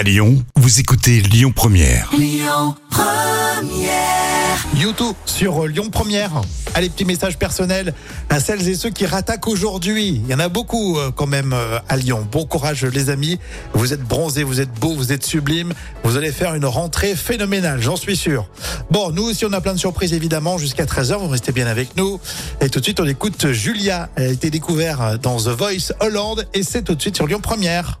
À Lyon, vous écoutez Lyon Première. YouTube sur Lyon Première. Allez, petit message personnel à celles et ceux qui rattaquent aujourd'hui. Il y en a beaucoup euh, quand même euh, à Lyon. Bon courage les amis. Vous êtes bronzés, vous êtes beaux, vous êtes sublimes. Vous allez faire une rentrée phénoménale, j'en suis sûr. Bon, nous aussi on a plein de surprises évidemment jusqu'à 13h. Vous restez bien avec nous. Et tout de suite on écoute Julia. Elle a été découverte dans The Voice Hollande et c'est tout de suite sur Lyon Première.